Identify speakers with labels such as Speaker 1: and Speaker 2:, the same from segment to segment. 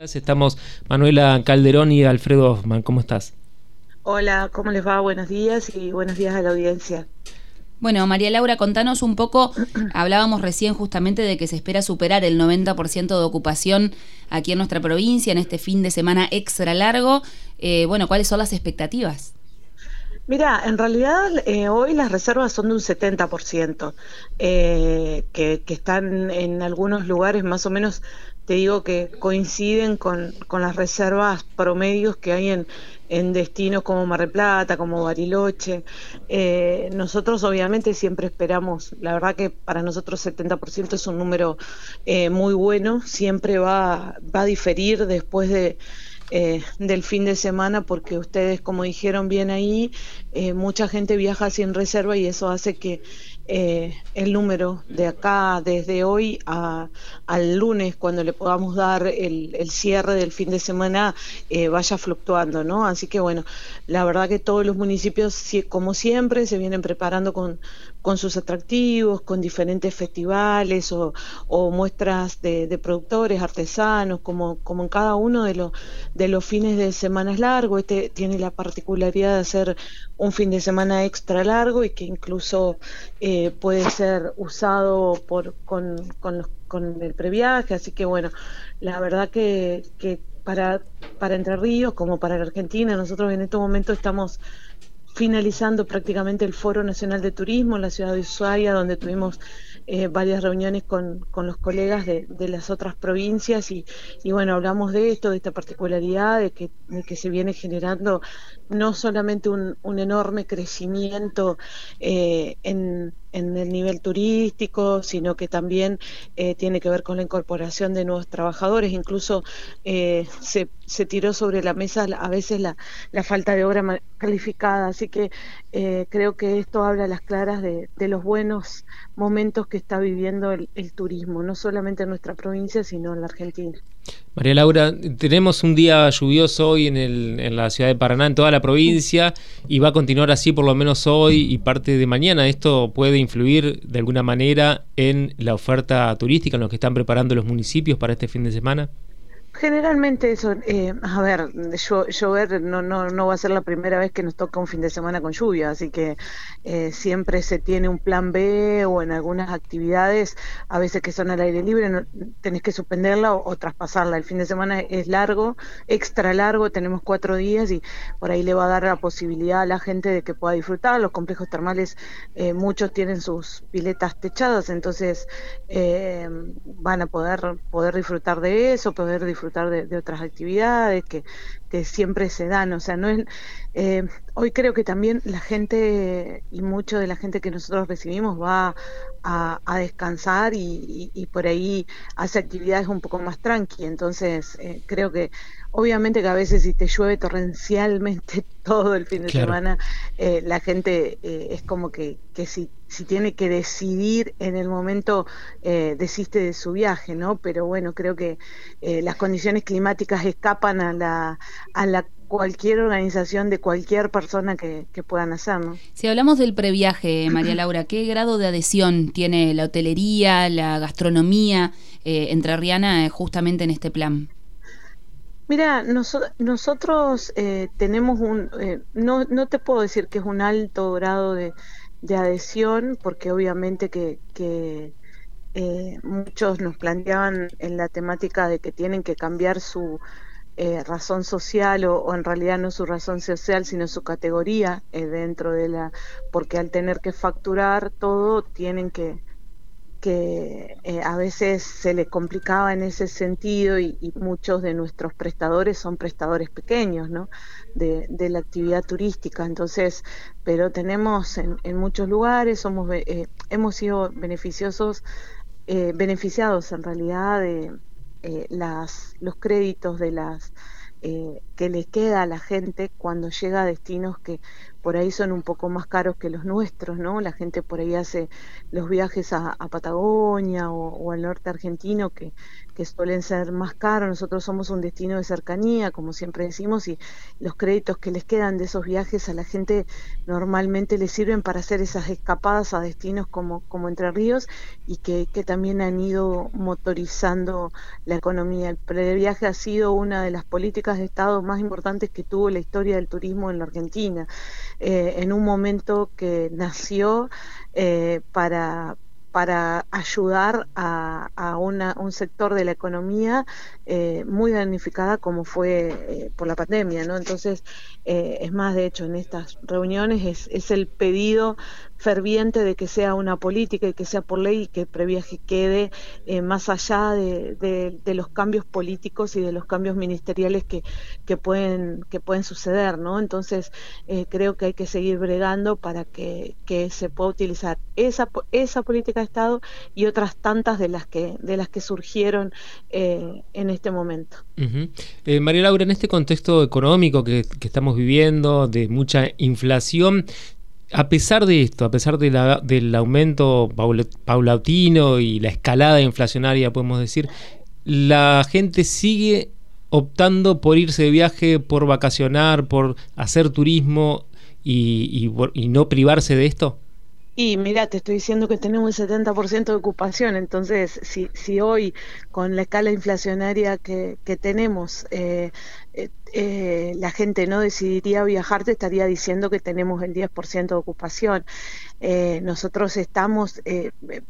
Speaker 1: Estamos Manuela Calderón y Alfredo Hoffman. ¿Cómo estás?
Speaker 2: Hola, ¿cómo les va? Buenos días y buenos días a la audiencia.
Speaker 3: Bueno, María Laura, contanos un poco, hablábamos recién justamente de que se espera superar el 90% de ocupación aquí en nuestra provincia en este fin de semana extra largo. Eh, bueno, ¿cuáles son las expectativas?
Speaker 2: Mira, en realidad eh, hoy las reservas son de un 70%, eh, que, que están en algunos lugares más o menos te digo que coinciden con, las reservas promedios que hay en, en destinos como Mar del Plata, como Bariloche. Eh, nosotros obviamente siempre esperamos, la verdad que para nosotros 70% es un número eh, muy bueno, siempre va, va a diferir después de... Eh, del fin de semana porque ustedes como dijeron bien ahí mucha gente viaja sin reserva y eso hace que eh, el número de acá desde hoy a, al lunes, cuando le podamos dar el, el cierre del fin de semana, eh, vaya fluctuando, ¿no? Así que bueno, la verdad que todos los municipios, como siempre, se vienen preparando con, con sus atractivos, con diferentes festivales o, o muestras de, de, productores, artesanos, como, como en cada uno de, los de los fines de semanas largos. Este tiene la particularidad de ser un fin de semana extra largo y que incluso eh, puede ser usado por, con, con, con, el previaje, así que bueno, la verdad que, que para, para Entre Ríos como para la Argentina, nosotros en este momento estamos finalizando prácticamente el Foro Nacional de Turismo en la ciudad de Ushuaia, donde tuvimos eh, varias reuniones con, con los colegas de, de, las otras provincias y, y, bueno, hablamos de esto, de esta particularidad, de que, de que se viene generando no solamente un, un enorme crecimiento eh, en, en, el nivel turístico, sino que también eh, tiene que ver con la incorporación de nuevos trabajadores. Incluso eh, se, se, tiró sobre la mesa a veces la, la falta de obra calificada. Así que eh, creo que esto habla a las claras de, de, los buenos momentos que está viviendo el, el turismo, no solamente en nuestra provincia, sino en la Argentina.
Speaker 1: María Laura, tenemos un día lluvioso hoy en, el, en, la ciudad de Paraná, en toda la provincia, y va a continuar así por lo menos hoy y parte de mañana. ¿Esto puede influir de alguna manera en la oferta turística, en lo que están preparando los municipios para este fin de semana?
Speaker 2: Generalmente eso, eh, a ver, llover no, no, no va a ser la primera vez que nos toca un fin de semana con lluvia, así que eh, siempre se tiene un plan B o en algunas actividades, a veces que son al aire libre, no, tenés que suspenderla o, traspasarla. El fin de semana es largo, extra largo, tenemos cuatro días y por ahí le va a dar la posibilidad a la gente de que pueda disfrutar. Los complejos termales, eh, muchos tienen sus piletas techadas, entonces eh, van a poder, poder disfrutar de eso, poder disfrutar de, otras actividades que, que, siempre se dan. O sea, no es, eh, hoy creo que también la gente y mucho de la gente que nosotros recibimos va a, a descansar y, y, y, por ahí hace actividades un poco más tranqui. Entonces, eh, creo que obviamente que a veces si te llueve torrencialmente todo el fin de claro. semana, eh, la gente eh, es como que, que si, si tiene que decidir en el momento, eh, desiste de su viaje, ¿no? Pero bueno, creo que eh, las condiciones climáticas escapan a la, a la cualquier organización de cualquier persona que, que puedan hacer. ¿no?
Speaker 3: Si hablamos del previaje, María Laura, ¿qué grado de adhesión tiene la hotelería, la gastronomía eh, entrerriana eh, justamente en este plan?
Speaker 2: Mira, nos, nosotros eh, tenemos un, eh, no, no te puedo decir que es un alto grado de, de adhesión, porque obviamente que, que eh, muchos nos planteaban en la temática de que tienen que cambiar su, eh, razón social o, o, en realidad no su razón social sino su categoría eh, dentro de la porque al tener que facturar todo tienen que que eh, a veces se les complicaba en ese sentido y, muchos de nuestros prestadores son prestadores pequeños de, la actividad turística. Entonces pero tenemos en, muchos lugares somos eh, hemos sido beneficiosos eh, beneficiados en realidad de los créditos de las que les queda a la gente cuando llega a destinos que por ahí son un poco más caros que los nuestros, ¿no? La gente por ahí hace los viajes a, Patagonia o, al norte argentino que, que suelen ser más caros. Nosotros somos un destino de cercanía, como siempre decimos, y los créditos que les quedan de esos viajes a la gente normalmente les sirven para hacer esas escapadas a destinos como, como Entre Ríos y que, que también han ido motorizando la economía. El previaje ha sido una de las políticas de Estado más importantes que tuvo la historia del turismo en la Argentina, eh, en un momento que nació eh, para para ayudar a, un sector de la economía eh, muy damnificada como fue eh, por la pandemia, ¿no? Entonces, eh, es más, de hecho, en estas reuniones es, es, el pedido ferviente de que sea una política y que sea por ley y que previaje quede más allá de, los cambios políticos y de los cambios ministeriales que, que, pueden, que pueden suceder, ¿no? Entonces, creo que hay que seguir bregando para que, que se pueda utilizar esa, esa política de Estado y otras tantas de las que, de las que surgieron eh, en este momento.
Speaker 1: Eh, María Laura, en este contexto económico que, estamos viviendo, de mucha inflación, a pesar de esto, a pesar del aumento paulatino y la escalada inflacionaria, podemos decir, la gente sigue optando por irse de viaje, por vacacionar, por hacer turismo y no privarse de esto?
Speaker 2: Y mira, te estoy diciendo que tenemos un 70% de ocupación, entonces si, si hoy con la escala inflacionaria que, que tenemos eh, eh, eh, la gente no decidiría viajar, te estaría diciendo que tenemos el 10% de ocupación. nosotros estamos,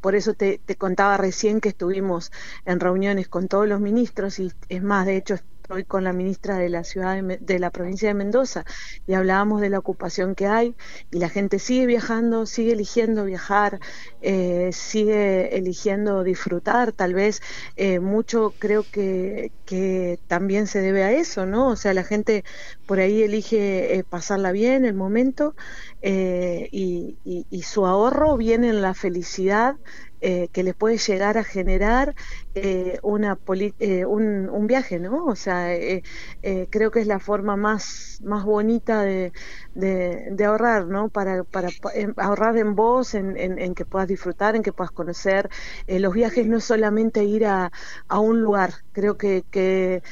Speaker 2: por eso te, te contaba recién que estuvimos en reuniones con todos los ministros y es más, de hecho hoy con la ministra de la ciudad de, la provincia de Mendoza y hablábamos de la ocupación que hay y la gente sigue viajando, sigue eligiendo viajar, eh, sigue eligiendo disfrutar, tal vez eh, mucho creo que, que también se debe a eso, ¿no? O sea, la gente por ahí elige eh, pasarla bien el momento y, y, su ahorro viene en la felicidad que les puede llegar a generar eh, una eh, un, viaje, ¿no? O sea, creo que es la forma más, más bonita de, de, ahorrar, ¿no? Para, para ahorrar en vos, en, en, que puedas disfrutar, en que puedas conocer. los viajes no es solamente ir a, a un lugar, creo que, que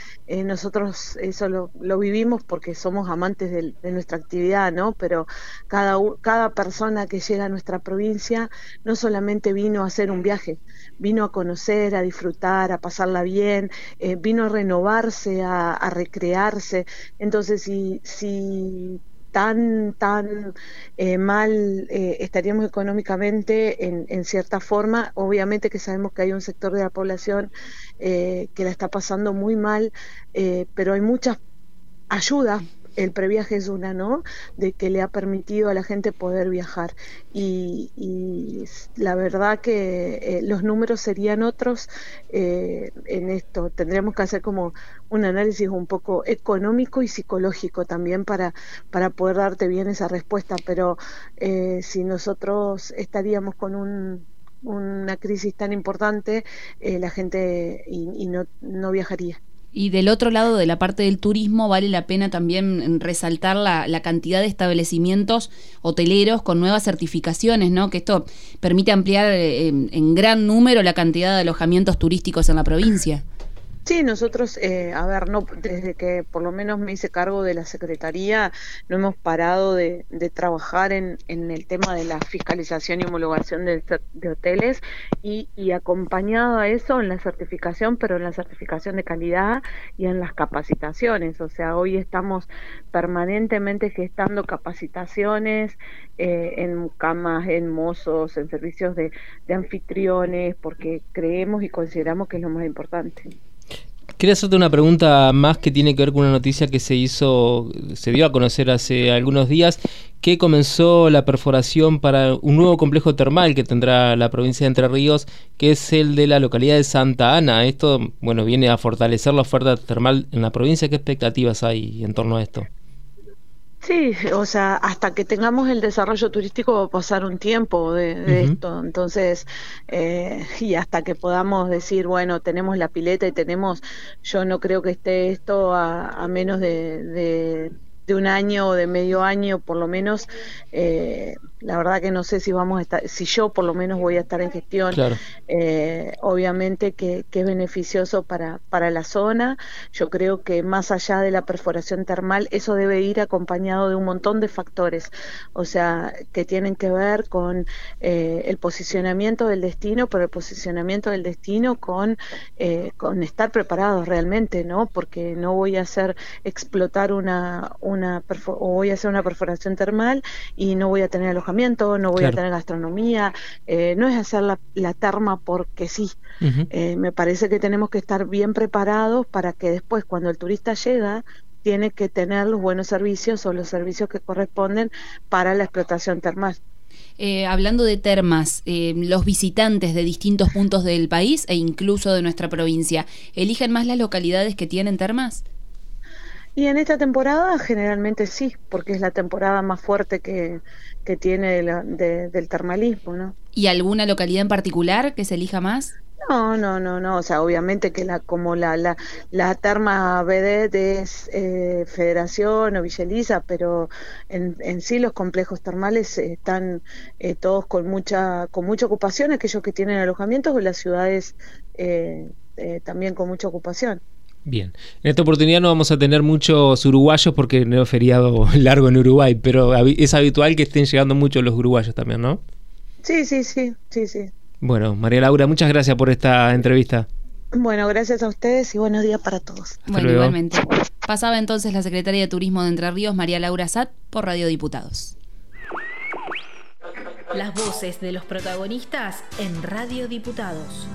Speaker 2: nosotros eso lo, lo, vivimos porque somos amantes de, de, nuestra actividad, ¿no? Pero cada, cada persona que llega a nuestra provincia no solamente vino a hacer un viaje, vino a conocer, a disfrutar, a pasarla bien, eh, vino a renovarse, a, recrearse. Entonces, si, tan, tan eh, mal eh, estaríamos económicamente en, en, cierta forma. Obviamente que sabemos que hay un sector de la población que la está pasando muy mal, pero hay muchas ayudas el previaje es una, ¿no? De que le ha permitido a la gente poder viajar. Y, la verdad que eh, los números serían otros eh, en esto. Tendríamos que hacer como un análisis un poco económico y psicológico también para, para poder darte bien esa respuesta. Pero eh, si nosotros estaríamos con un una crisis tan importante, la gente y, no, no viajaría.
Speaker 3: Y del otro lado de la parte del turismo vale la pena también resaltar la, cantidad de establecimientos hoteleros con nuevas certificaciones, ¿no? Que esto permite ampliar eh, en gran número la cantidad de alojamientos turísticos en la provincia.
Speaker 2: Sí, nosotros, eh, a ver, no, desde que por lo menos me hice cargo de la Secretaría, no hemos parado de, trabajar en, el tema de la fiscalización y homologación de, hoteles y, acompañado a eso en la certificación, pero en la certificación de calidad y en las capacitaciones. O sea, hoy estamos permanentemente gestando capacitaciones eh, en camas, en mozos, en servicios de anfitriones, porque creemos y consideramos que es lo más importante.
Speaker 1: Quería hacerte una pregunta más que tiene que ver con una noticia que se hizo, se dio a conocer hace algunos días, que comenzó la perforación para un nuevo complejo termal que tendrá la provincia de Entre Ríos, que es el de la localidad de Santa Ana. Esto, bueno, viene a fortalecer la oferta termal en la provincia. ¿Qué expectativas hay en torno a esto?
Speaker 2: Sí, o sea, hasta que tengamos el desarrollo turístico va a pasar un tiempo de, esto, entonces, eh, y hasta que podamos decir, bueno, tenemos la pileta y tenemos, yo no creo que esté esto a, menos de, de un año o de medio año por lo menos, eh, la verdad que no sé si vamos a estar, si yo por lo menos voy a estar en gestión, eh, obviamente que, es beneficioso para, para la zona. Yo creo que más allá de la perforación termal, eso debe ir acompañado de un montón de factores, o sea, que tienen que ver con eh, el posicionamiento del destino, pero el posicionamiento del destino con, eh, con estar preparados realmente, ¿no? Porque no voy a hacer explotar una, una o voy a hacer una perforación termal y no voy a tener alojamiento no voy a tener gastronomía, eh, no es hacer la, la terma porque sí. Eh, me parece que tenemos que estar bien preparados para que después cuando el turista llega tiene que tener los buenos servicios o los servicios que corresponden para la explotación termal.
Speaker 3: Eh, hablando de termas, los visitantes de distintos puntos del país e incluso de nuestra provincia, ¿eligen más las localidades que tienen termas?
Speaker 2: Y en esta temporada generalmente sí, porque es la temporada más fuerte que, que tiene del termalismo, ¿no?
Speaker 3: ¿Y alguna localidad en particular que se elija más?
Speaker 2: No, no, no, no. O sea, obviamente que la como la la, la terma BD es eh, Federación o Villeliza, pero en, en, sí los complejos termales están eh, todos con mucha con mucha ocupación, aquellos que tienen alojamientos o las ciudades eh, también con mucha ocupación.
Speaker 1: Bien, en esta oportunidad no vamos a tener muchos uruguayos porque no es feriado largo en Uruguay, pero es habitual que estén llegando muchos los uruguayos también, ¿no?
Speaker 2: Sí, sí, sí, sí, sí.
Speaker 1: Bueno, María Laura, muchas gracias por esta entrevista.
Speaker 2: Bueno, gracias a ustedes y buenos días para todos.
Speaker 3: bueno, igualmente. Pasaba entonces la secretaria de Turismo de Entre Ríos, María Laura Sat, por Radio Diputados.
Speaker 4: Las voces de los protagonistas en Radio Diputados.